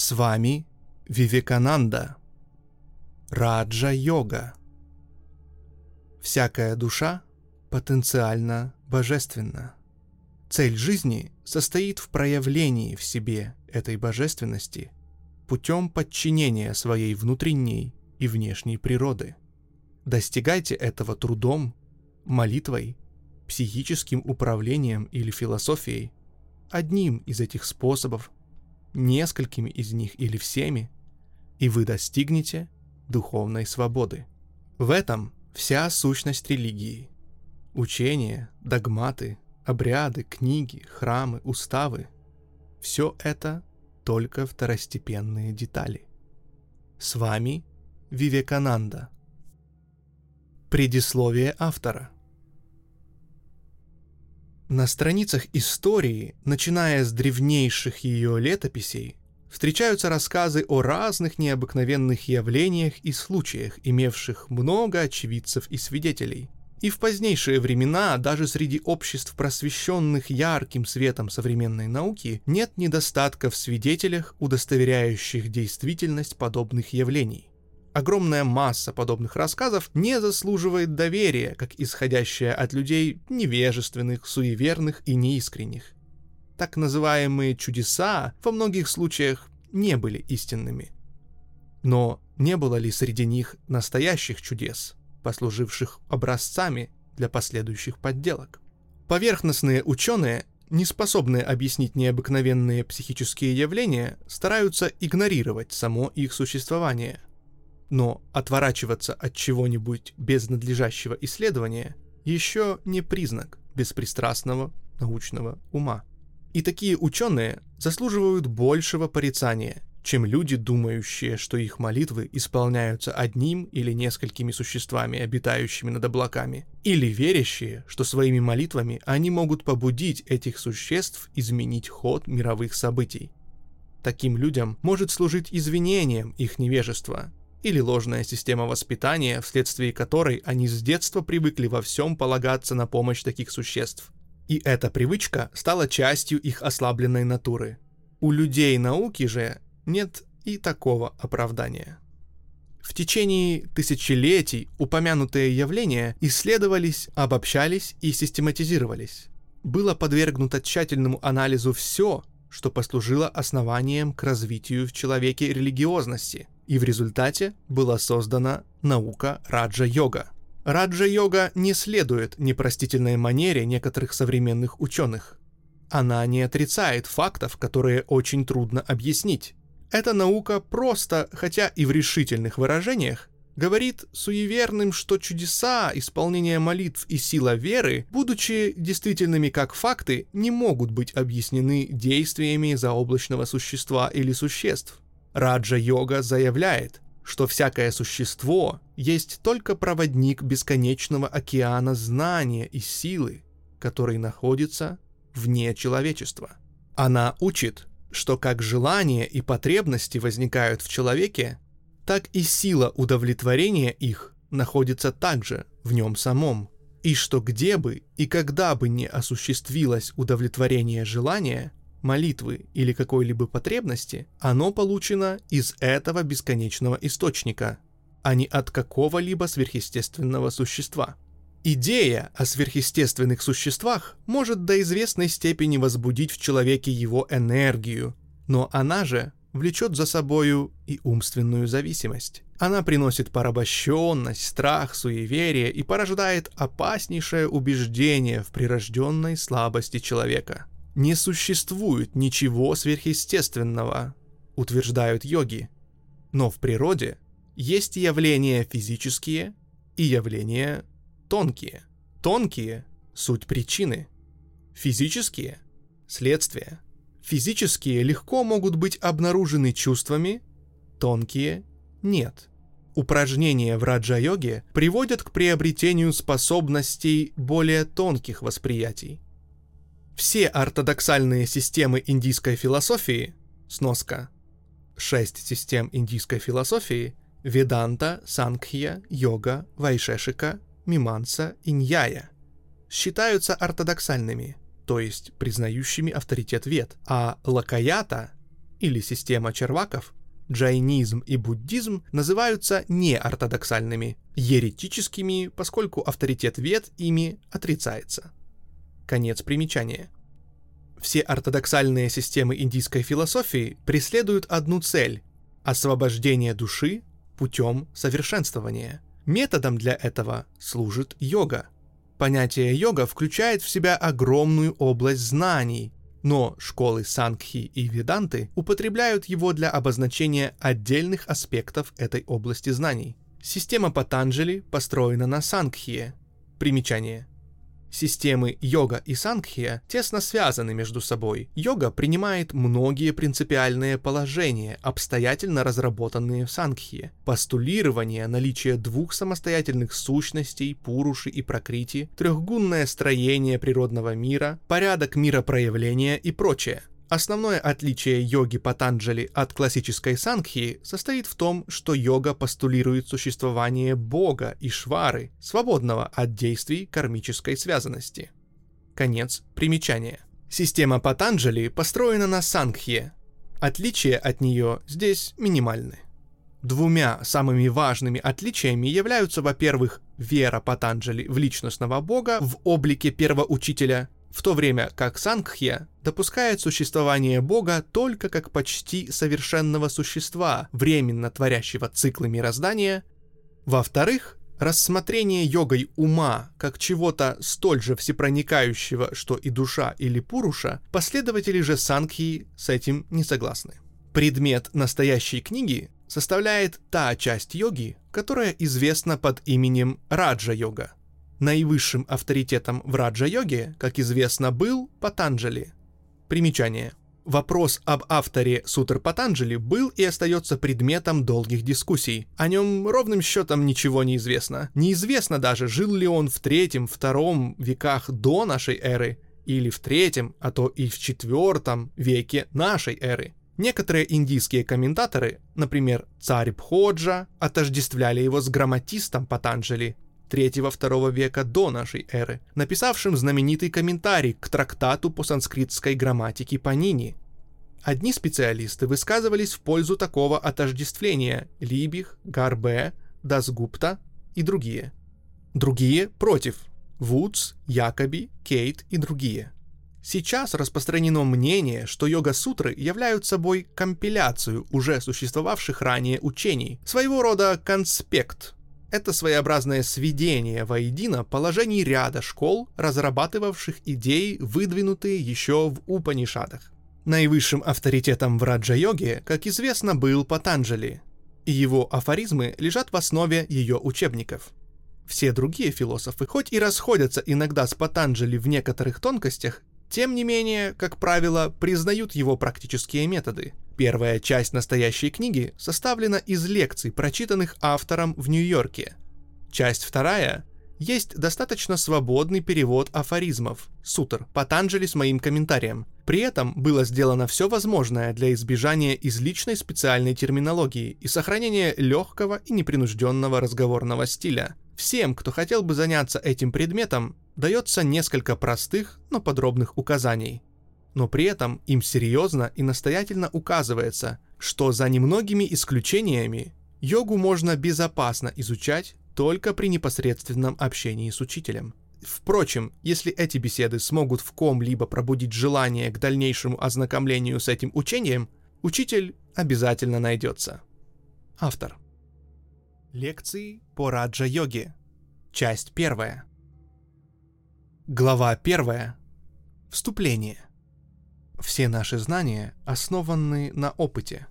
С вами Вивекананда. Раджа-йога. Всякая душа потенциально божественна. Цель жизни состоит в проявлении в себе этой божественности путем подчинения своей внутренней и внешней природы. Достигайте этого трудом, молитвой, психическим управлением или философией, одним из этих способов, несколькими из них или всеми, и вы достигнете духовной свободы. В этом вся сущность религии. Учения, догматы, обряды, книги, храмы, уставы – все это только второстепенные детали. С вами Вивекананда. Предисловие автора – на страницах истории, начиная с древнейших ее летописей, встречаются рассказы о разных необыкновенных явлениях и случаях, имевших много очевидцев и свидетелей. И в позднейшие времена даже среди обществ, просвещенных ярким светом современной науки, нет недостатка в свидетелях, удостоверяющих действительность подобных явлений. Огромная масса подобных рассказов не заслуживает доверия, как исходящая от людей невежественных, суеверных и неискренних. Так называемые чудеса во многих случаях не были истинными. Но не было ли среди них настоящих чудес, послуживших образцами для последующих подделок? Поверхностные ученые, не способные объяснить необыкновенные психические явления, стараются игнорировать само их существование – но отворачиваться от чего-нибудь без надлежащего исследования еще не признак беспристрастного научного ума. И такие ученые заслуживают большего порицания, чем люди, думающие, что их молитвы исполняются одним или несколькими существами, обитающими над облаками, или верящие, что своими молитвами они могут побудить этих существ изменить ход мировых событий. Таким людям может служить извинением их невежества, или ложная система воспитания, вследствие которой они с детства привыкли во всем полагаться на помощь таких существ. И эта привычка стала частью их ослабленной натуры. У людей науки же нет и такого оправдания. В течение тысячелетий упомянутые явления исследовались, обобщались и систематизировались. Было подвергнуто тщательному анализу все, что послужило основанием к развитию в человеке религиозности – и в результате была создана наука раджа-йога. Раджа-йога не следует непростительной манере некоторых современных ученых. Она не отрицает фактов, которые очень трудно объяснить. Эта наука просто, хотя и в решительных выражениях, говорит суеверным, что чудеса, исполнение молитв и сила веры, будучи действительными как факты, не могут быть объяснены действиями заоблачного существа или существ – Раджа-йога заявляет, что всякое существо есть только проводник бесконечного океана знания и силы, который находится вне человечества. Она учит, что как желания и потребности возникают в человеке, так и сила удовлетворения их находится также в нем самом, и что где бы и когда бы не осуществилось удовлетворение желания, молитвы или какой-либо потребности, оно получено из этого бесконечного источника, а не от какого-либо сверхъестественного существа. Идея о сверхъестественных существах может до известной степени возбудить в человеке его энергию, но она же влечет за собою и умственную зависимость. Она приносит порабощенность, страх, суеверие и порождает опаснейшее убеждение в прирожденной слабости человека – не существует ничего сверхъестественного, утверждают йоги. Но в природе есть явления физические и явления тонкие. Тонкие – суть причины. Физические – следствие. Физические легко могут быть обнаружены чувствами, тонкие – нет. Упражнения в раджа-йоге приводят к приобретению способностей более тонких восприятий – все ортодоксальные системы индийской философии, сноска, шесть систем индийской философии, Веданта, Сангхья, Йога, Вайшешика, Миманса и Ньяя, считаются ортодоксальными, то есть признающими авторитет вед, а Лакаята, или система черваков, джайнизм и буддизм называются неортодоксальными, еретическими, поскольку авторитет вет ими отрицается. Конец примечания. Все ортодоксальные системы индийской философии преследуют одну цель – освобождение души путем совершенствования. Методом для этого служит йога. Понятие йога включает в себя огромную область знаний, но школы Сангхи и Веданты употребляют его для обозначения отдельных аспектов этой области знаний. Система Патанджали построена на Сангхие. Примечание. Системы йога и сангхия тесно связаны между собой. Йога принимает многие принципиальные положения, обстоятельно разработанные в сангхие. Постулирование наличия двух самостоятельных сущностей, пуруши и прокрити, трехгунное строение природного мира, порядок миропроявления и прочее – Основное отличие йоги Патанджали от классической сангхи состоит в том, что йога постулирует существование Бога и Швары, свободного от действий кармической связанности. Конец примечания. Система Патанджали построена на сангхе. Отличия от нее здесь минимальны. Двумя самыми важными отличиями являются, во-первых, вера Патанджали в личностного бога в облике первоучителя в то время как Сангхья допускает существование Бога только как почти совершенного существа, временно творящего циклы мироздания. Во-вторых, рассмотрение йогой ума как чего-то столь же всепроникающего, что и душа или пуруша, последователи же Сангхи с этим не согласны. Предмет настоящей книги составляет та часть йоги, которая известна под именем Раджа-йога – Наивысшим авторитетом в раджа-йоге, как известно, был Патанджали. Примечание. Вопрос об авторе Сутр Патанджали был и остается предметом долгих дискуссий. О нем ровным счетом ничего не известно. Неизвестно даже, жил ли он в третьем, втором веках до нашей эры, или в третьем, а то и в четвертом веке нашей эры. Некоторые индийские комментаторы, например, царь Бходжа, отождествляли его с грамматистом Патанджали, 3-2 века до нашей эры, написавшим знаменитый комментарий к трактату по санскритской грамматике Панини. Одни специалисты высказывались в пользу такого отождествления – Либих, Гарбе, Дасгупта и другие. Другие – против – Вудс, Якоби, Кейт и другие. Сейчас распространено мнение, что йога-сутры являются собой компиляцию уже существовавших ранее учений, своего рода конспект – это своеобразное сведение воедино положений ряда школ, разрабатывавших идеи, выдвинутые еще в Упанишадах. Наивысшим авторитетом в раджа-йоге, как известно, был Патанджали, и его афоризмы лежат в основе ее учебников. Все другие философы, хоть и расходятся иногда с Патанджали в некоторых тонкостях, тем не менее, как правило, признают его практические методы – Первая часть настоящей книги составлена из лекций, прочитанных автором в Нью-Йорке. Часть вторая есть достаточно свободный перевод афоризмов, сутр, Патанджали с моим комментарием. При этом было сделано все возможное для избежания изличной специальной терминологии и сохранения легкого и непринужденного разговорного стиля. Всем, кто хотел бы заняться этим предметом, дается несколько простых, но подробных указаний но при этом им серьезно и настоятельно указывается, что за немногими исключениями йогу можно безопасно изучать только при непосредственном общении с учителем. Впрочем, если эти беседы смогут в ком-либо пробудить желание к дальнейшему ознакомлению с этим учением, учитель обязательно найдется. Автор. Лекции по раджа-йоге. Часть первая. Глава первая. Вступление. Все наши знания основаны на опыте.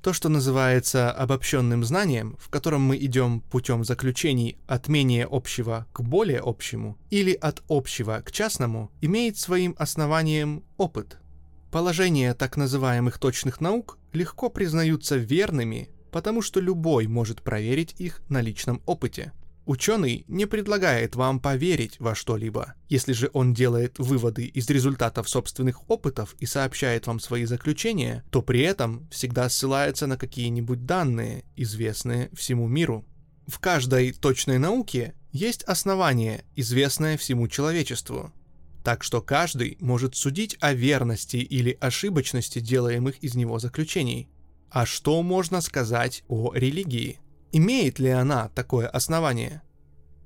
То, что называется обобщенным знанием, в котором мы идем путем заключений от менее общего к более общему или от общего к частному, имеет своим основанием опыт. Положения так называемых точных наук легко признаются верными, потому что любой может проверить их на личном опыте – Ученый не предлагает вам поверить во что-либо. Если же он делает выводы из результатов собственных опытов и сообщает вам свои заключения, то при этом всегда ссылается на какие-нибудь данные, известные всему миру. В каждой точной науке есть основание, известное всему человечеству. так что каждый может судить о верности или ошибочности делаемых из него заключений. А что можно сказать о религии? Имеет ли она такое основание?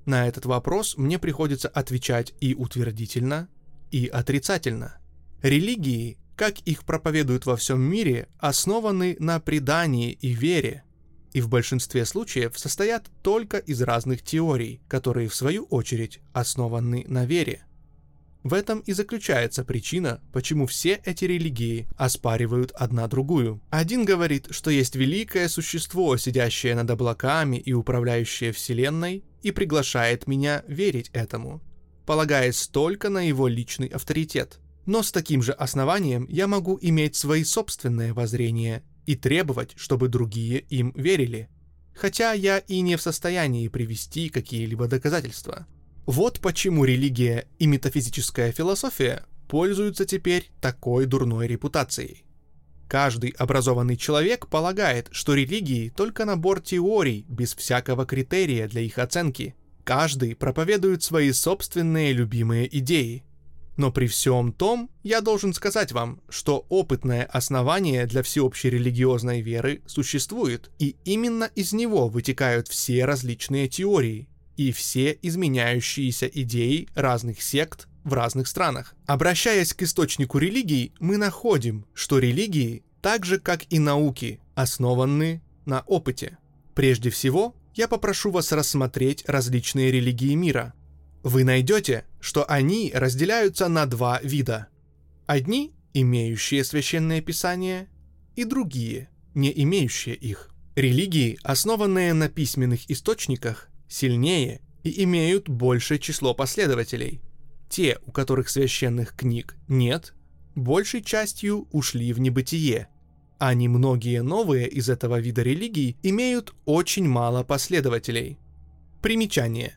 На этот вопрос мне приходится отвечать и утвердительно, и отрицательно. Религии, как их проповедуют во всем мире, основаны на предании и вере, и в большинстве случаев состоят только из разных теорий, которые в свою очередь основаны на вере. В этом и заключается причина, почему все эти религии оспаривают одна другую. Один говорит, что есть великое существо, сидящее над облаками и управляющее Вселенной, и приглашает меня верить этому, полагаясь только на его личный авторитет. Но с таким же основанием я могу иметь свои собственные воззрения и требовать, чтобы другие им верили. Хотя я и не в состоянии привести какие-либо доказательства. Вот почему религия и метафизическая философия пользуются теперь такой дурной репутацией. Каждый образованный человек полагает, что религии только набор теорий без всякого критерия для их оценки. Каждый проповедует свои собственные любимые идеи. Но при всем том, я должен сказать вам, что опытное основание для всеобщей религиозной веры существует, и именно из него вытекают все различные теории, и все изменяющиеся идеи разных сект в разных странах. Обращаясь к источнику религий, мы находим, что религии, так же как и науки, основаны на опыте. Прежде всего, я попрошу вас рассмотреть различные религии мира. Вы найдете, что они разделяются на два вида. Одни, имеющие священное писание, и другие, не имеющие их. Религии, основанные на письменных источниках, сильнее и имеют большее число последователей. Те, у которых священных книг нет, большей частью ушли в небытие, а немногие новые из этого вида религий имеют очень мало последователей. Примечание.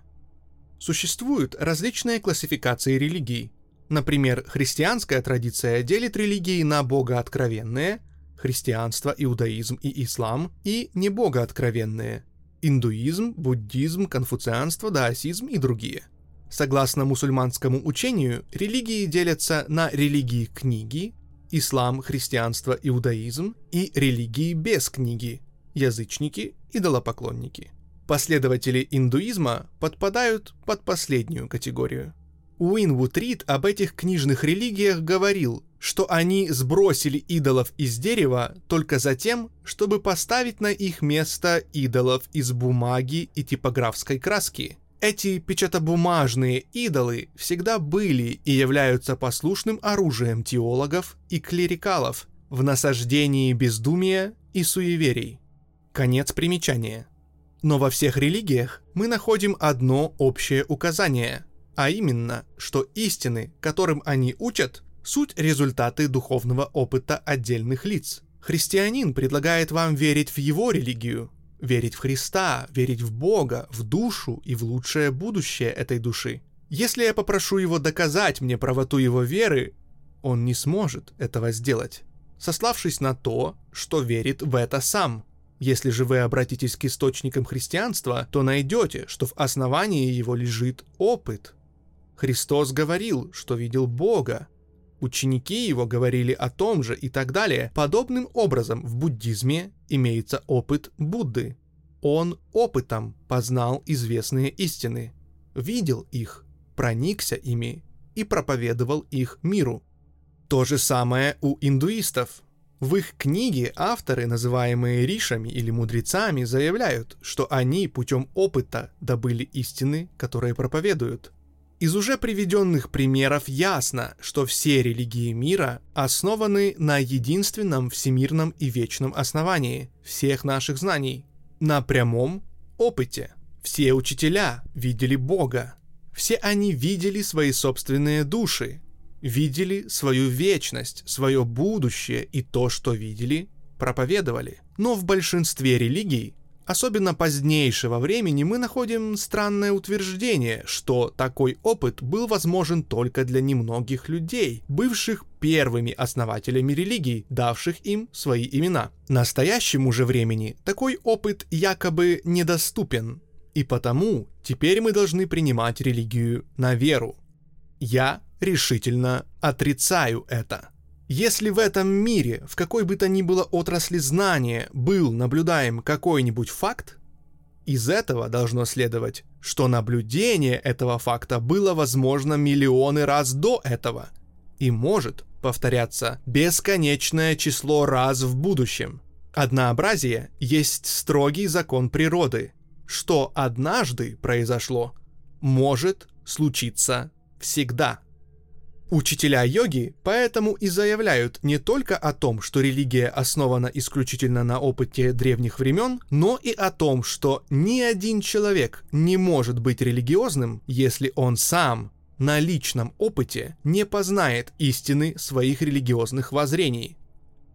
Существуют различные классификации религий. Например, христианская традиция делит религии на богооткровенные, христианство, иудаизм и ислам, и небогооткровенные, индуизм, буддизм, конфуцианство, даосизм и другие. Согласно мусульманскому учению, религии делятся на религии книги, ислам, христианство, иудаизм и религии без книги, язычники, идолопоклонники. Последователи индуизма подпадают под последнюю категорию. Уинвуд Рид об этих книжных религиях говорил, что они сбросили идолов из дерева только за тем, чтобы поставить на их место идолов из бумаги и типографской краски. Эти печатобумажные идолы всегда были и являются послушным оружием теологов и клерикалов в насаждении бездумия и суеверий. Конец примечания. Но во всех религиях мы находим одно общее указание, а именно, что истины, которым они учат, суть результаты духовного опыта отдельных лиц. Христианин предлагает вам верить в его религию, верить в Христа, верить в Бога, в душу и в лучшее будущее этой души. Если я попрошу его доказать мне правоту его веры, он не сможет этого сделать, сославшись на то, что верит в это сам. Если же вы обратитесь к источникам христианства, то найдете, что в основании его лежит опыт. Христос говорил, что видел Бога, Ученики его говорили о том же и так далее. Подобным образом в буддизме имеется опыт Будды. Он опытом познал известные истины, видел их, проникся ими и проповедовал их миру. То же самое у индуистов. В их книге авторы, называемые ришами или мудрецами, заявляют, что они путем опыта добыли истины, которые проповедуют – из уже приведенных примеров ясно, что все религии мира основаны на единственном всемирном и вечном основании всех наших знаний, на прямом опыте. Все учителя видели Бога, все они видели свои собственные души, видели свою вечность, свое будущее и то, что видели, проповедовали. Но в большинстве религий особенно позднейшего времени, мы находим странное утверждение, что такой опыт был возможен только для немногих людей, бывших первыми основателями религий, давших им свои имена. Настоящему же времени такой опыт якобы недоступен, и потому теперь мы должны принимать религию на веру. Я решительно отрицаю это. Если в этом мире, в какой бы то ни было отрасли знания, был наблюдаем какой-нибудь факт, из этого должно следовать, что наблюдение этого факта было возможно миллионы раз до этого и может повторяться бесконечное число раз в будущем. Однообразие есть строгий закон природы. Что однажды произошло, может случиться всегда. Учителя йоги поэтому и заявляют не только о том, что религия основана исключительно на опыте древних времен, но и о том, что ни один человек не может быть религиозным, если он сам на личном опыте не познает истины своих религиозных воззрений.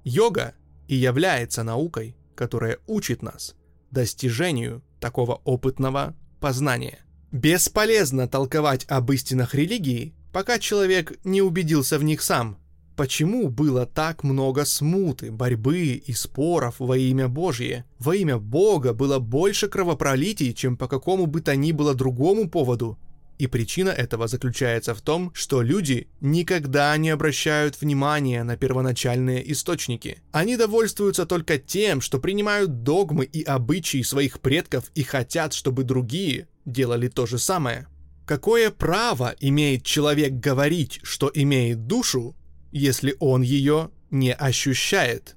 Йога и является наукой, которая учит нас достижению такого опытного познания. Бесполезно толковать об истинах религии, пока человек не убедился в них сам. Почему было так много смуты, борьбы и споров во имя Божье? Во имя Бога было больше кровопролитий, чем по какому бы то ни было другому поводу. И причина этого заключается в том, что люди никогда не обращают внимания на первоначальные источники. Они довольствуются только тем, что принимают догмы и обычаи своих предков и хотят, чтобы другие делали то же самое. Какое право имеет человек говорить, что имеет душу, если он ее не ощущает?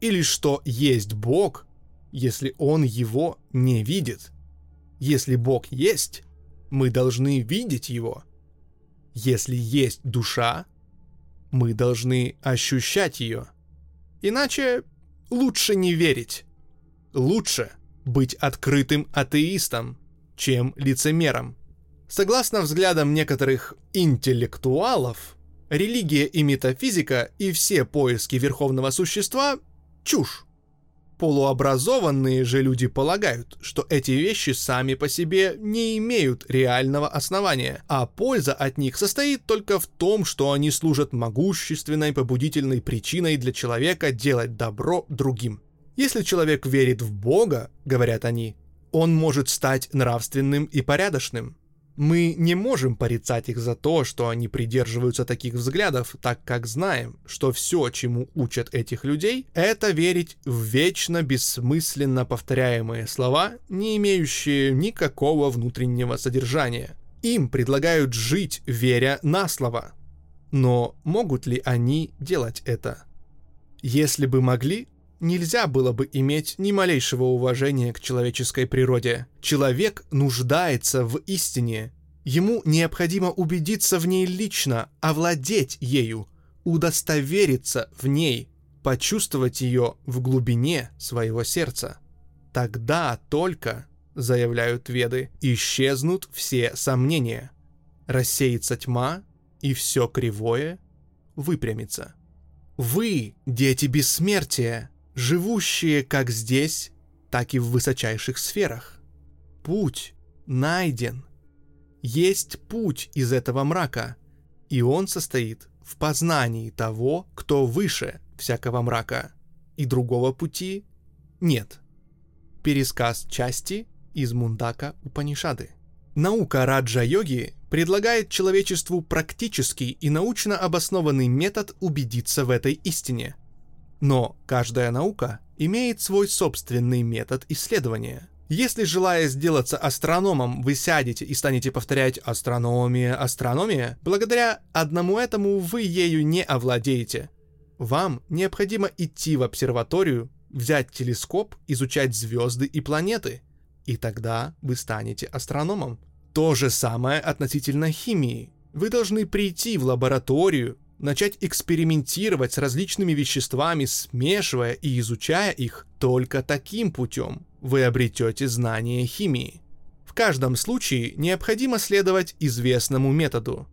Или что есть Бог, если он его не видит? Если Бог есть, мы должны видеть его. Если есть душа, мы должны ощущать ее. Иначе лучше не верить. Лучше быть открытым атеистом, чем лицемером. Согласно взглядам некоторых интеллектуалов, религия и метафизика и все поиски верховного существа – чушь. Полуобразованные же люди полагают, что эти вещи сами по себе не имеют реального основания, а польза от них состоит только в том, что они служат могущественной побудительной причиной для человека делать добро другим. Если человек верит в Бога, говорят они, он может стать нравственным и порядочным. Мы не можем порицать их за то, что они придерживаются таких взглядов, так как знаем, что все, чему учат этих людей, это верить в вечно бессмысленно повторяемые слова, не имеющие никакого внутреннего содержания. Им предлагают жить, веря на слово. Но могут ли они делать это? Если бы могли, нельзя было бы иметь ни малейшего уважения к человеческой природе. Человек нуждается в истине. Ему необходимо убедиться в ней лично, овладеть ею, удостовериться в ней, почувствовать ее в глубине своего сердца. Тогда только, заявляют веды, исчезнут все сомнения. Рассеется тьма, и все кривое выпрямится. Вы, дети бессмертия, живущие как здесь, так и в высочайших сферах. Путь найден. Есть путь из этого мрака, и он состоит в познании того, кто выше всякого мрака, и другого пути нет. Пересказ части из Мундака Упанишады. Наука Раджа-йоги предлагает человечеству практический и научно обоснованный метод убедиться в этой истине – но каждая наука имеет свой собственный метод исследования. Если, желая сделаться астрономом, вы сядете и станете повторять «астрономия, астрономия», благодаря одному этому вы ею не овладеете. Вам необходимо идти в обсерваторию, взять телескоп, изучать звезды и планеты, и тогда вы станете астрономом. То же самое относительно химии. Вы должны прийти в лабораторию, начать экспериментировать с различными веществами, смешивая и изучая их, только таким путем вы обретете знание химии. В каждом случае необходимо следовать известному методу.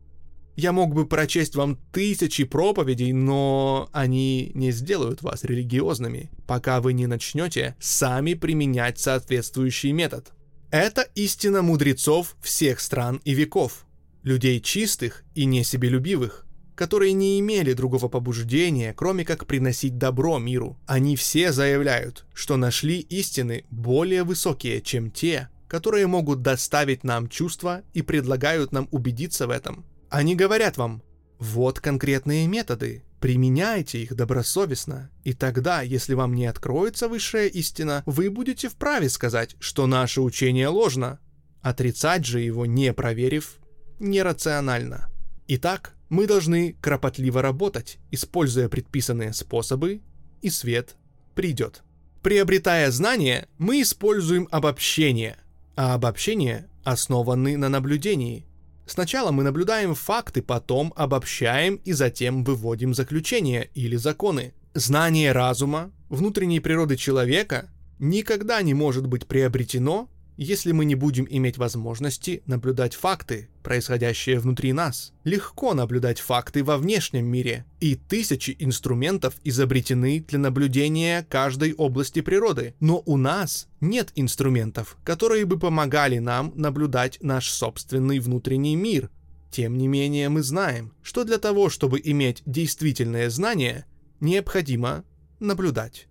Я мог бы прочесть вам тысячи проповедей, но они не сделают вас религиозными, пока вы не начнете сами применять соответствующий метод. Это истина мудрецов всех стран и веков, людей чистых и несебелюбивых, которые не имели другого побуждения, кроме как приносить добро миру. Они все заявляют, что нашли истины более высокие, чем те, которые могут доставить нам чувства и предлагают нам убедиться в этом. Они говорят вам, Вот конкретные методы. Применяйте их добросовестно, и тогда, если вам не откроется высшая истина, вы будете вправе сказать, что наше учение ложно. Отрицать же его, не проверив, нерационально. Итак, мы должны кропотливо работать, используя предписанные способы, и свет придет. Приобретая знания, мы используем обобщение, а обобщение основаны на наблюдении. Сначала мы наблюдаем факты, потом обобщаем и затем выводим заключения или законы. Знание разума, внутренней природы человека никогда не может быть приобретено если мы не будем иметь возможности наблюдать факты, происходящие внутри нас. Легко наблюдать факты во внешнем мире, и тысячи инструментов изобретены для наблюдения каждой области природы, но у нас нет инструментов, которые бы помогали нам наблюдать наш собственный внутренний мир. Тем не менее, мы знаем, что для того, чтобы иметь действительное знание, необходимо наблюдать.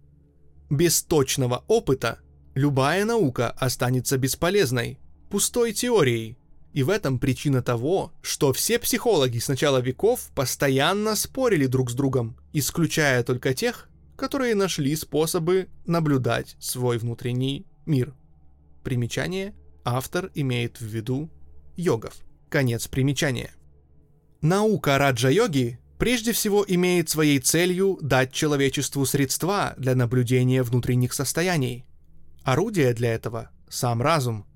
Без точного опыта Любая наука останется бесполезной, пустой теорией. И в этом причина того, что все психологи с начала веков постоянно спорили друг с другом, исключая только тех, которые нашли способы наблюдать свой внутренний мир. Примечание. Автор имеет в виду йогов. Конец примечания. Наука раджа-йоги прежде всего имеет своей целью дать человечеству средства для наблюдения внутренних состояний – Орудие для этого – сам разум.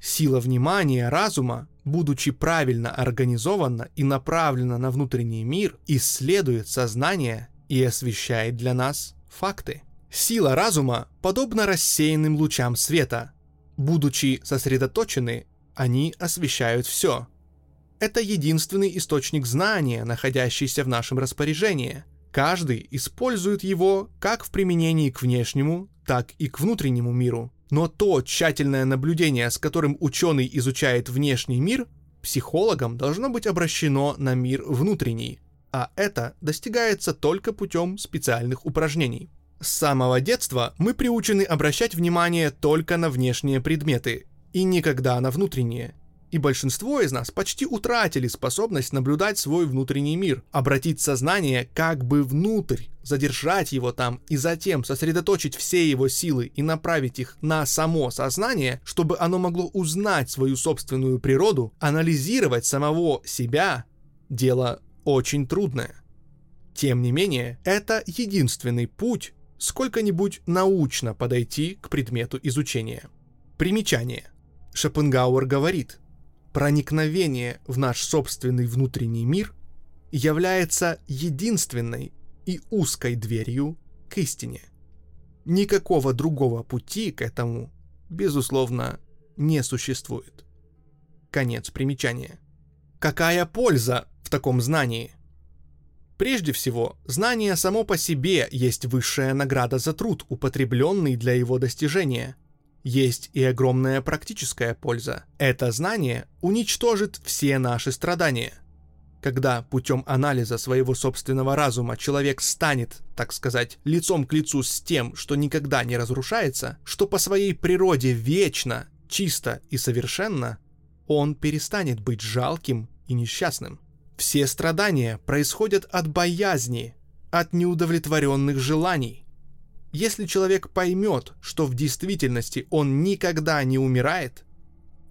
Сила внимания разума, будучи правильно организована и направлена на внутренний мир, исследует сознание и освещает для нас факты. Сила разума подобна рассеянным лучам света. Будучи сосредоточены, они освещают все. Это единственный источник знания, находящийся в нашем распоряжении. Каждый использует его как в применении к внешнему, так и к внутреннему миру. Но то тщательное наблюдение, с которым ученый изучает внешний мир, психологом должно быть обращено на мир внутренний, а это достигается только путем специальных упражнений. С самого детства мы приучены обращать внимание только на внешние предметы и никогда на внутренние и большинство из нас почти утратили способность наблюдать свой внутренний мир, обратить сознание как бы внутрь, задержать его там и затем сосредоточить все его силы и направить их на само сознание, чтобы оно могло узнать свою собственную природу, анализировать самого себя, дело очень трудное. Тем не менее, это единственный путь сколько-нибудь научно подойти к предмету изучения. Примечание. Шопенгауэр говорит, проникновение в наш собственный внутренний мир является единственной и узкой дверью к истине. Никакого другого пути к этому, безусловно, не существует. Конец примечания. Какая польза в таком знании? Прежде всего, знание само по себе есть высшая награда за труд, употребленный для его достижения – есть и огромная практическая польза. Это знание уничтожит все наши страдания. Когда путем анализа своего собственного разума человек станет, так сказать, лицом к лицу с тем, что никогда не разрушается, что по своей природе вечно, чисто и совершенно, он перестанет быть жалким и несчастным. Все страдания происходят от боязни, от неудовлетворенных желаний, если человек поймет, что в действительности он никогда не умирает,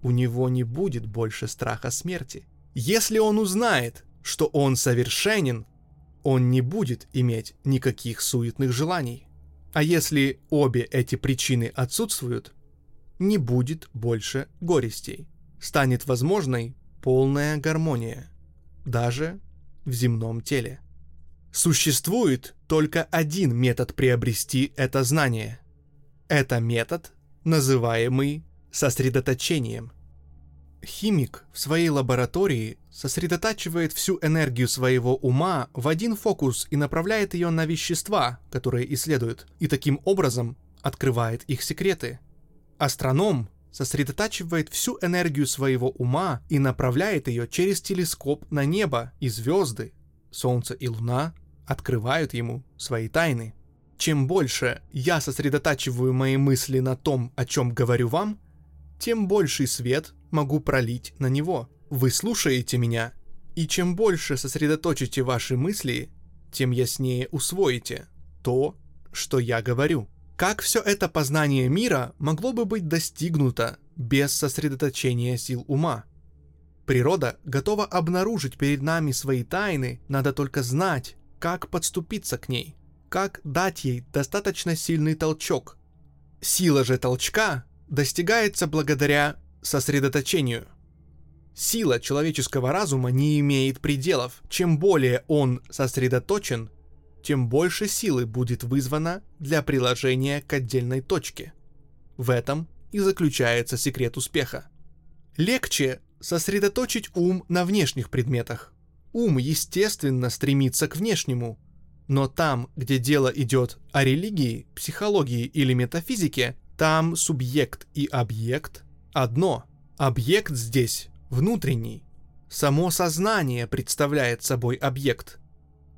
у него не будет больше страха смерти. Если он узнает, что он совершенен, он не будет иметь никаких суетных желаний. А если обе эти причины отсутствуют, не будет больше горестей. Станет возможной полная гармония, даже в земном теле. Существует только один метод приобрести это знание. Это метод, называемый сосредоточением. Химик в своей лаборатории сосредотачивает всю энергию своего ума в один фокус и направляет ее на вещества, которые исследует, и таким образом открывает их секреты. Астроном сосредотачивает всю энергию своего ума и направляет ее через телескоп на небо и звезды, Солнце и Луна открывают ему свои тайны. Чем больше я сосредотачиваю мои мысли на том, о чем говорю вам, тем больший свет могу пролить на него. Вы слушаете меня, И чем больше сосредоточите ваши мысли, тем яснее усвоите то, что я говорю. Как все это познание мира могло бы быть достигнуто без сосредоточения сил ума? Природа готова обнаружить перед нами свои тайны, надо только знать, как подступиться к ней, как дать ей достаточно сильный толчок. Сила же толчка достигается благодаря сосредоточению. Сила человеческого разума не имеет пределов. Чем более он сосредоточен, тем больше силы будет вызвано для приложения к отдельной точке. В этом и заключается секрет успеха. Легче сосредоточить ум на внешних предметах. Ум, естественно, стремится к внешнему. Но там, где дело идет о религии, психологии или метафизике, там субъект и объект одно. Объект здесь внутренний. Само сознание представляет собой объект.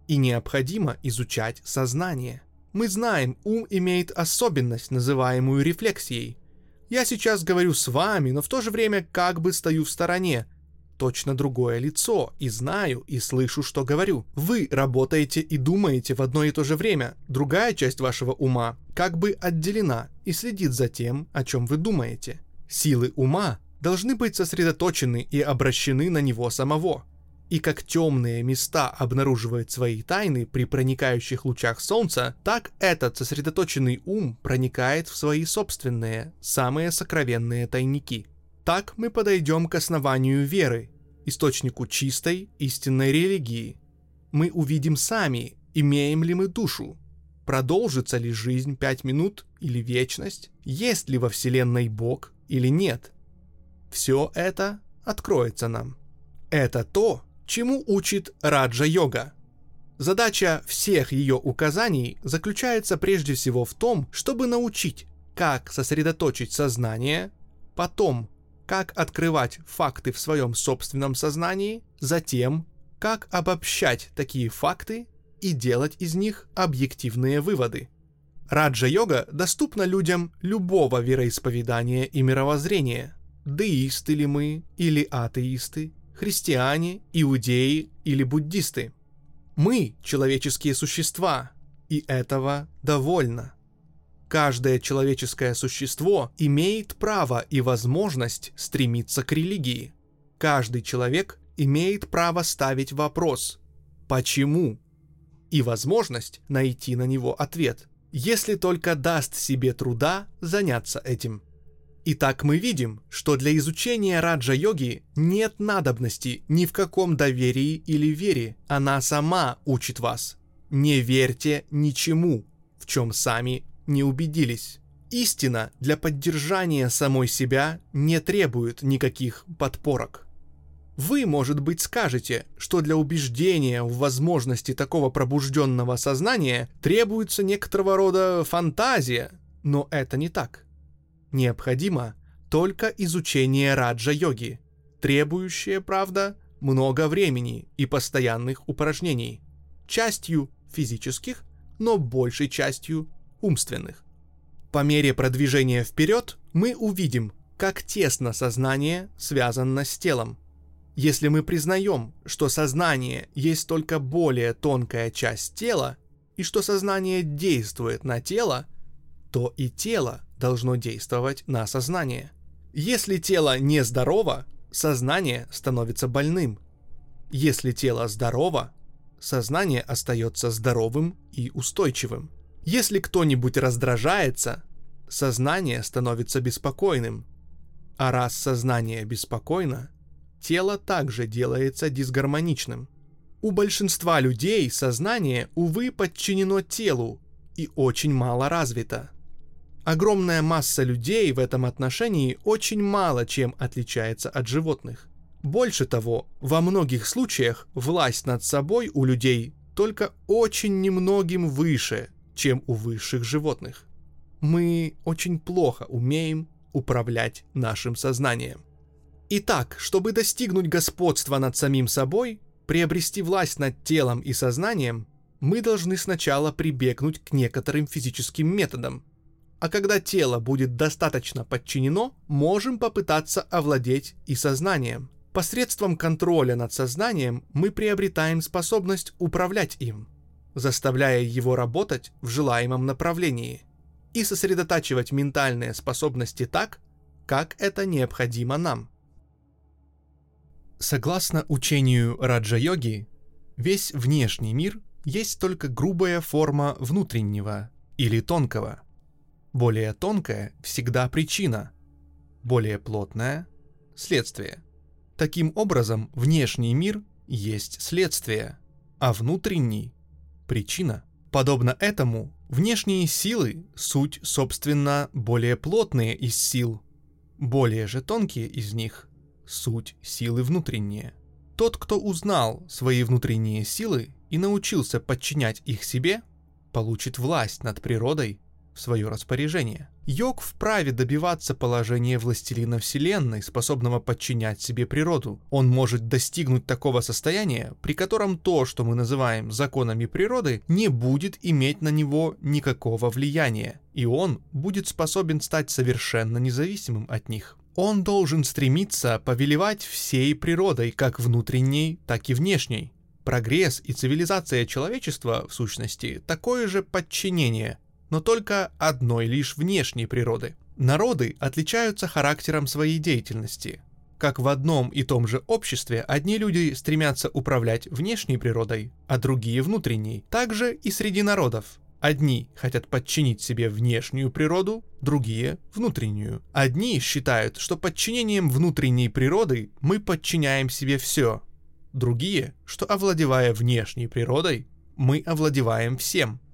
И необходимо изучать сознание. Мы знаем, ум имеет особенность, называемую рефлексией. Я сейчас говорю с вами, но в то же время как бы стою в стороне. Точно другое лицо, и знаю, и слышу, что говорю. Вы работаете и думаете в одно и то же время. Другая часть вашего ума как бы отделена и следит за тем, о чем вы думаете. Силы ума должны быть сосредоточены и обращены на него самого. И как темные места обнаруживают свои тайны при проникающих лучах солнца, так этот сосредоточенный ум проникает в свои собственные, самые сокровенные тайники. Так мы подойдем к основанию веры, источнику чистой, истинной религии. Мы увидим сами, имеем ли мы душу, продолжится ли жизнь пять минут или вечность, есть ли во Вселенной Бог или нет – все это откроется нам. Это то, чему учит Раджа-йога. Задача всех ее указаний заключается прежде всего в том, чтобы научить, как сосредоточить сознание, потом, как открывать факты в своем собственном сознании, затем, как обобщать такие факты и делать из них объективные выводы. Раджа-йога доступна людям любого вероисповедания и мировоззрения – деисты ли мы или атеисты, христиане, иудеи или буддисты. Мы – человеческие существа, и этого довольно. Каждое человеческое существо имеет право и возможность стремиться к религии. Каждый человек имеет право ставить вопрос «почему?» и возможность найти на него ответ, если только даст себе труда заняться этим. Итак, мы видим, что для изучения раджа-йоги нет надобности ни в каком доверии или вере. Она сама учит вас. Не верьте ничему, в чем сами не убедились. Истина для поддержания самой себя не требует никаких подпорок. Вы, может быть, скажете, что для убеждения в возможности такого пробужденного сознания требуется некоторого рода фантазия, но это не так. Необходимо только изучение раджа-йоги, требующее, правда, много времени и постоянных упражнений, частью физических, но большей частью умственных. По мере продвижения вперед мы увидим, как тесно сознание связано с телом. Если мы признаем, что сознание есть только более тонкая часть тела, и что сознание действует на тело, то и тело должно действовать на сознание. Если тело нездорово, сознание становится больным. Если тело здорово, сознание остается здоровым и устойчивым. Если кто-нибудь раздражается, сознание становится беспокойным. А раз сознание беспокойно, тело также делается дисгармоничным. У большинства людей сознание, увы, подчинено телу и очень мало развито – Огромная масса людей в этом отношении очень мало чем отличается от животных. Больше того, во многих случаях власть над собой у людей только очень немногим выше, чем у высших животных. Мы очень плохо умеем управлять нашим сознанием. Итак, чтобы достигнуть господства над самим собой, приобрести власть над телом и сознанием, мы должны сначала прибегнуть к некоторым физическим методам – а когда тело будет достаточно подчинено, можем попытаться овладеть и сознанием. Посредством контроля над сознанием мы приобретаем способность управлять им, заставляя его работать в желаемом направлении и сосредотачивать ментальные способности так, как это необходимо нам. Согласно учению Раджа-йоги, весь внешний мир есть только грубая форма внутреннего или тонкого. Более тонкая всегда причина, более плотная – следствие. Таким образом, внешний мир есть следствие, а внутренний – причина. Подобно этому, внешние силы – суть, собственно, более плотные из сил, более же тонкие из них – суть силы внутренние. Тот, кто узнал свои внутренние силы и научился подчинять их себе, получит власть над природой в свое распоряжение. Йог вправе добиваться положения властелина Вселенной, способного подчинять себе природу. Он может достигнуть такого состояния, при котором то, что мы называем законами природы, не будет иметь на него никакого влияния, и он будет способен стать совершенно независимым от них. Он должен стремиться повелевать всей природой, как внутренней, так и внешней. Прогресс и цивилизация человечества, в сущности, такое же подчинение, но только одной лишь внешней природы. Народы отличаются характером своей деятельности. Как в одном и том же обществе одни люди стремятся управлять внешней природой, а другие внутренней. Также и среди народов. Одни хотят подчинить себе внешнюю природу, другие – внутреннюю. Одни считают, что подчинением внутренней природы мы подчиняем себе все. Другие, что овладевая внешней природой, мы овладеваем всем –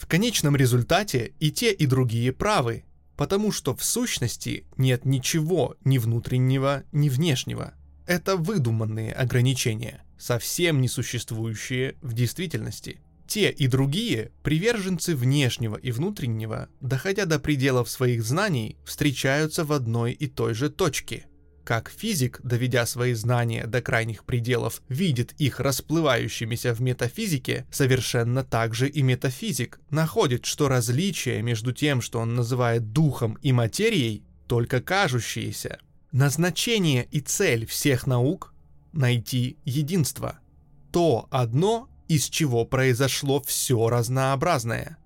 в конечном результате и те, и другие правы, потому что в сущности нет ничего ни внутреннего, ни внешнего. Это выдуманные ограничения, совсем не существующие в действительности. Те и другие приверженцы внешнего и внутреннего, доходя до пределов своих знаний, встречаются в одной и той же точке – как физик, доведя свои знания до крайних пределов, видит их расплывающимися в метафизике, совершенно так же и метафизик находит, что различие между тем, что он называет духом и материей, только кажущиеся. Назначение и цель всех наук – найти единство. То одно, из чего произошло все разнообразное.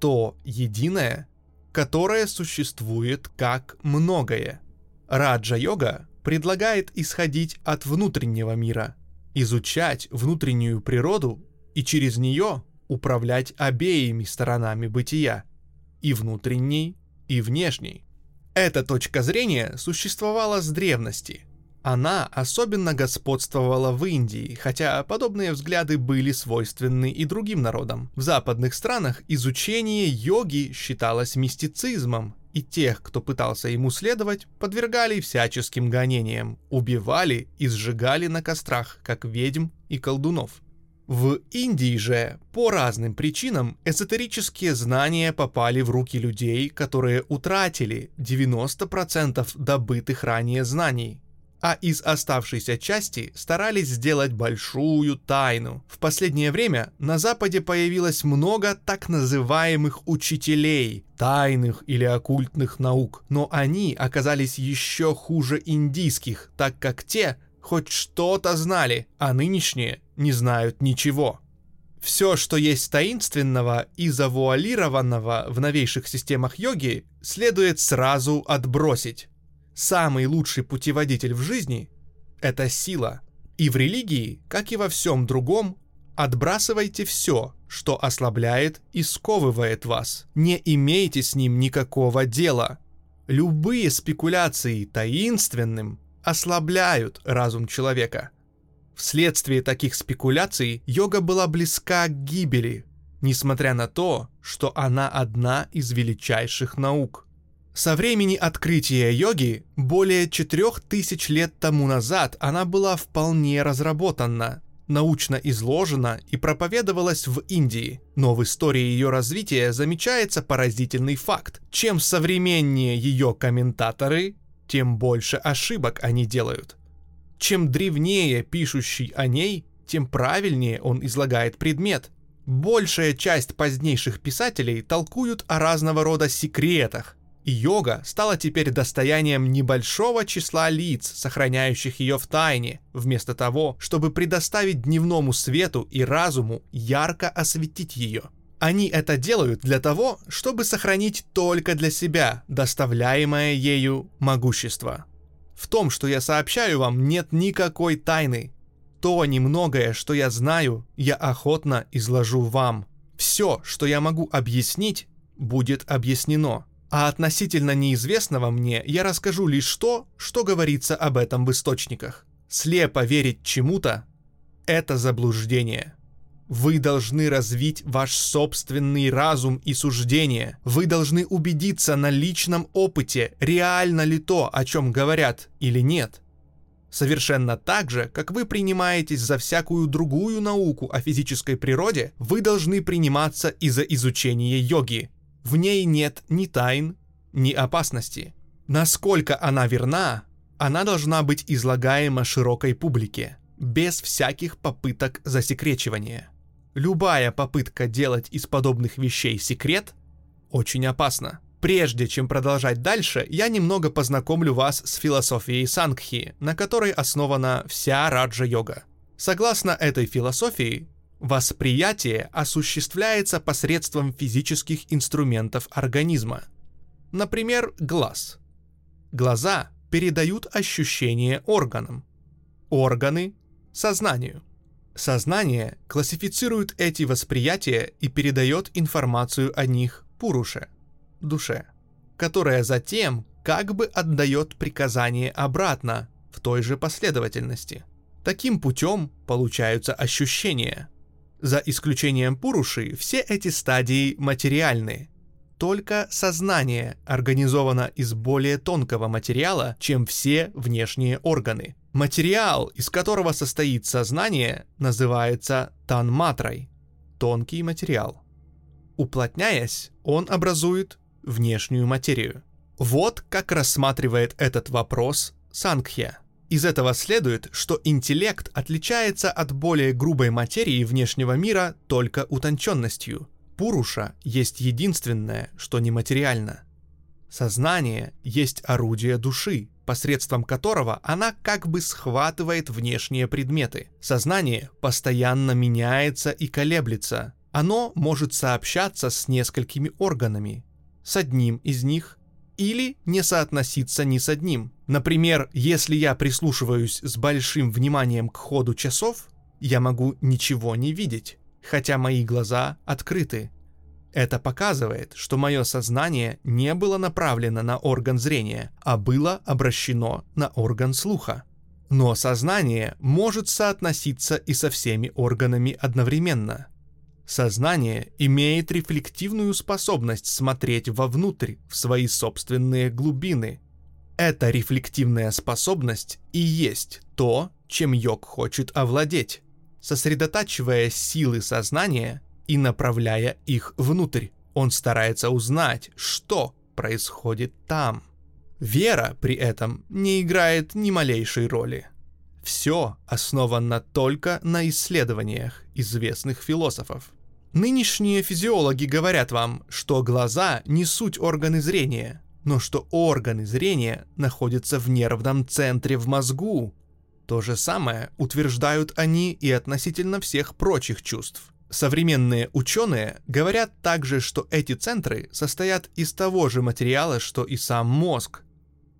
То единое, которое существует как многое – Раджа-йога предлагает исходить от внутреннего мира, изучать внутреннюю природу и через нее управлять обеими сторонами бытия, и внутренней, и внешней. Эта точка зрения существовала с древности. Она особенно господствовала в Индии, хотя подобные взгляды были свойственны и другим народам. В западных странах изучение йоги считалось мистицизмом и тех, кто пытался ему следовать, подвергали всяческим гонениям, убивали и сжигали на кострах, как ведьм и колдунов. В Индии же, по разным причинам, эзотерические знания попали в руки людей, которые утратили 90% добытых ранее знаний, а из оставшейся части старались сделать большую тайну. В последнее время на Западе появилось много так называемых учителей, тайных или оккультных наук, но они оказались еще хуже индийских, так как те хоть что-то знали, а нынешние не знают ничего. Все, что есть таинственного и завуалированного в новейших системах йоги, следует сразу отбросить. Самый лучший путеводитель в жизни – это сила. И в религии, как и во всем другом, отбрасывайте все, что ослабляет и сковывает вас. Не имейте с ним никакого дела. Любые спекуляции таинственным ослабляют разум человека. Вследствие таких спекуляций йога была близка к гибели, несмотря на то, что она одна из величайших наук – со времени открытия йоги, более 4000 лет тому назад, она была вполне разработана, научно изложена и проповедовалась в Индии. Но в истории ее развития замечается поразительный факт. Чем современнее ее комментаторы, тем больше ошибок они делают. Чем древнее пишущий о ней, тем правильнее он излагает предмет. Большая часть позднейших писателей толкуют о разного рода секретах, И йога стала теперь достоянием небольшого числа лиц, сохраняющих ее в тайне, вместо того, чтобы предоставить дневному свету и разуму ярко осветить ее. Они это делают для того, чтобы сохранить только для себя доставляемое ею могущество. В том, что я сообщаю вам, нет никакой тайны. То немногое, что я знаю, я охотно изложу вам. Все, что я могу объяснить, будет объяснено. А относительно неизвестного мне я расскажу лишь то, что говорится об этом в источниках. Слепо верить чему-то – это заблуждение. Вы должны развить ваш собственный разум и суждение. Вы должны убедиться на личном опыте, реально ли то, о чем говорят, или нет. Совершенно так же, как вы принимаетесь за всякую другую науку о физической природе, вы должны приниматься и за изучение йоги, в ней нет ни тайн, ни опасности. Насколько она верна, она должна быть излагаема широкой публике, без всяких попыток засекречивания. Любая попытка делать из подобных вещей секрет очень опасна. Прежде чем продолжать дальше, я немного познакомлю вас с философией Сангхи, на которой основана вся раджа-йога. Согласно этой философии, Восприятие осуществляется посредством физических инструментов организма. Например, глаз. Глаза передают ощущение органам. Органы – сознанию. Сознание классифицирует эти восприятия и передает информацию о них Пуруше – душе, которая затем как бы отдает приказание обратно в той же последовательности. Таким путем получаются ощущения – за исключением Пуруши, все эти стадии материальны. Только сознание организовано из более тонкого материала, чем все внешние органы. Материал, из которого состоит сознание, называется танматрой – тонкий материал. Уплотняясь, он образует внешнюю материю. Вот как рассматривает этот вопрос Сангхья – из этого следует, что интеллект отличается от более грубой материи внешнего мира только утонченностью. Пуруша есть единственное, что нематериально. Сознание есть орудие души, посредством которого она как бы схватывает внешние предметы. Сознание постоянно меняется и колеблется. Оно может сообщаться с несколькими органами. С одним из них или не соотноситься ни с одним. Например, если я прислушиваюсь с большим вниманием к ходу часов, я могу ничего не видеть, хотя мои глаза открыты. Это показывает, что мое сознание не было направлено на орган зрения, а было обращено на орган слуха. Но сознание может соотноситься и со всеми органами одновременно – Сознание имеет рефлективную способность смотреть вовнутрь, в свои собственные глубины. Эта рефлективная способность и есть то, чем йог хочет овладеть, сосредотачивая силы сознания и направляя их внутрь. Он старается узнать, что происходит там. Вера при этом не играет ни малейшей роли. Все основано только на исследованиях известных философов. Нынешние физиологи говорят вам, что глаза не суть органы зрения, но что органы зрения находятся в нервном центре в мозгу. То же самое утверждают они и относительно всех прочих чувств. Современные ученые говорят также, что эти центры состоят из того же материала, что и сам мозг.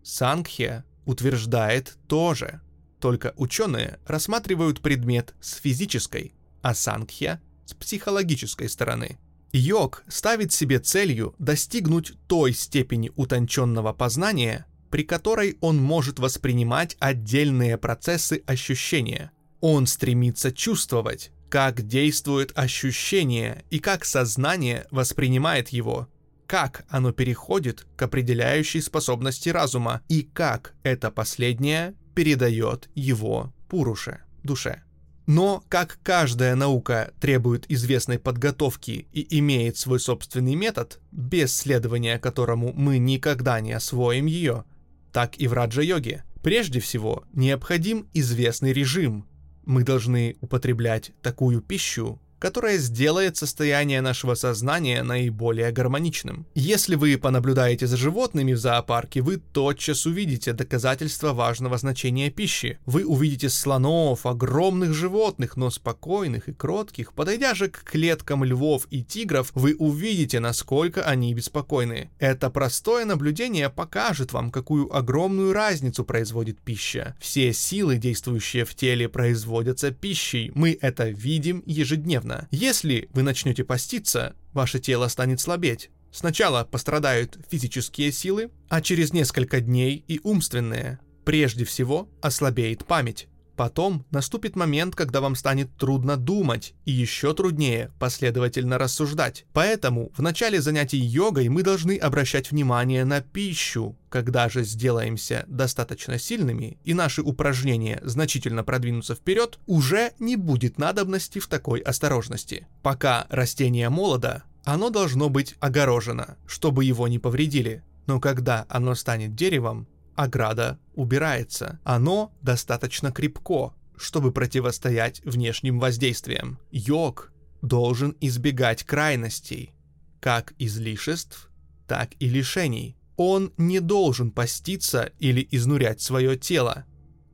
Сангхе утверждает тоже. Только ученые рассматривают предмет с физической, а Сангхья с психологической стороны. Йог ставит себе целью достигнуть той степени утонченного познания, при которой он может воспринимать отдельные процессы ощущения. Он стремится чувствовать, как действует ощущение и как сознание воспринимает его, как оно переходит к определяющей способности разума и как это последнее передает его пуруше, душе. Но как каждая наука требует известной подготовки и имеет свой собственный метод, без следования которому мы никогда не освоим ее, так и в раджа-йоге. Прежде всего, необходим известный режим. Мы должны употреблять такую пищу, которое сделает состояние нашего сознания наиболее гармоничным. Если вы понаблюдаете за животными в зоопарке, вы тотчас увидите доказательства важного значения пищи. Вы увидите слонов, огромных животных, но спокойных и кротких. Подойдя же к клеткам львов и тигров, вы увидите, насколько они беспокойны. Это простое наблюдение покажет вам, какую огромную разницу производит пища. Все силы, действующие в теле, производятся пищей. Мы это видим ежедневно. Если вы начнете поститься, ваше тело станет слабеть. Сначала пострадают физические силы, а через несколько дней и умственные. Прежде всего ослабеет память. Потом наступит момент, когда вам станет трудно думать и еще труднее последовательно рассуждать. Поэтому в начале занятий йогой мы должны обращать внимание на пищу. Когда же сделаемся достаточно сильными и наши упражнения значительно продвинутся вперед, уже не будет надобности в такой осторожности. Пока растение молодо, оно должно быть огорожено, чтобы его не повредили. Но когда оно станет деревом, ограда убирается. Оно достаточно крепко, чтобы противостоять внешним воздействиям. Йог должен избегать крайностей, как излишеств, так и лишений. Он не должен поститься или изнурять свое тело.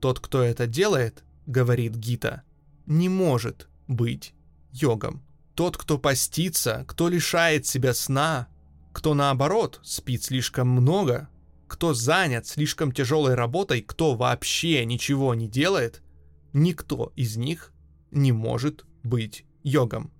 Тот, кто это делает, говорит Гита, не может быть йогом. Тот, кто постится, кто лишает себя сна, кто наоборот спит слишком много, кто занят слишком тяжелой работой, кто вообще ничего не делает, никто из них не может быть йогом.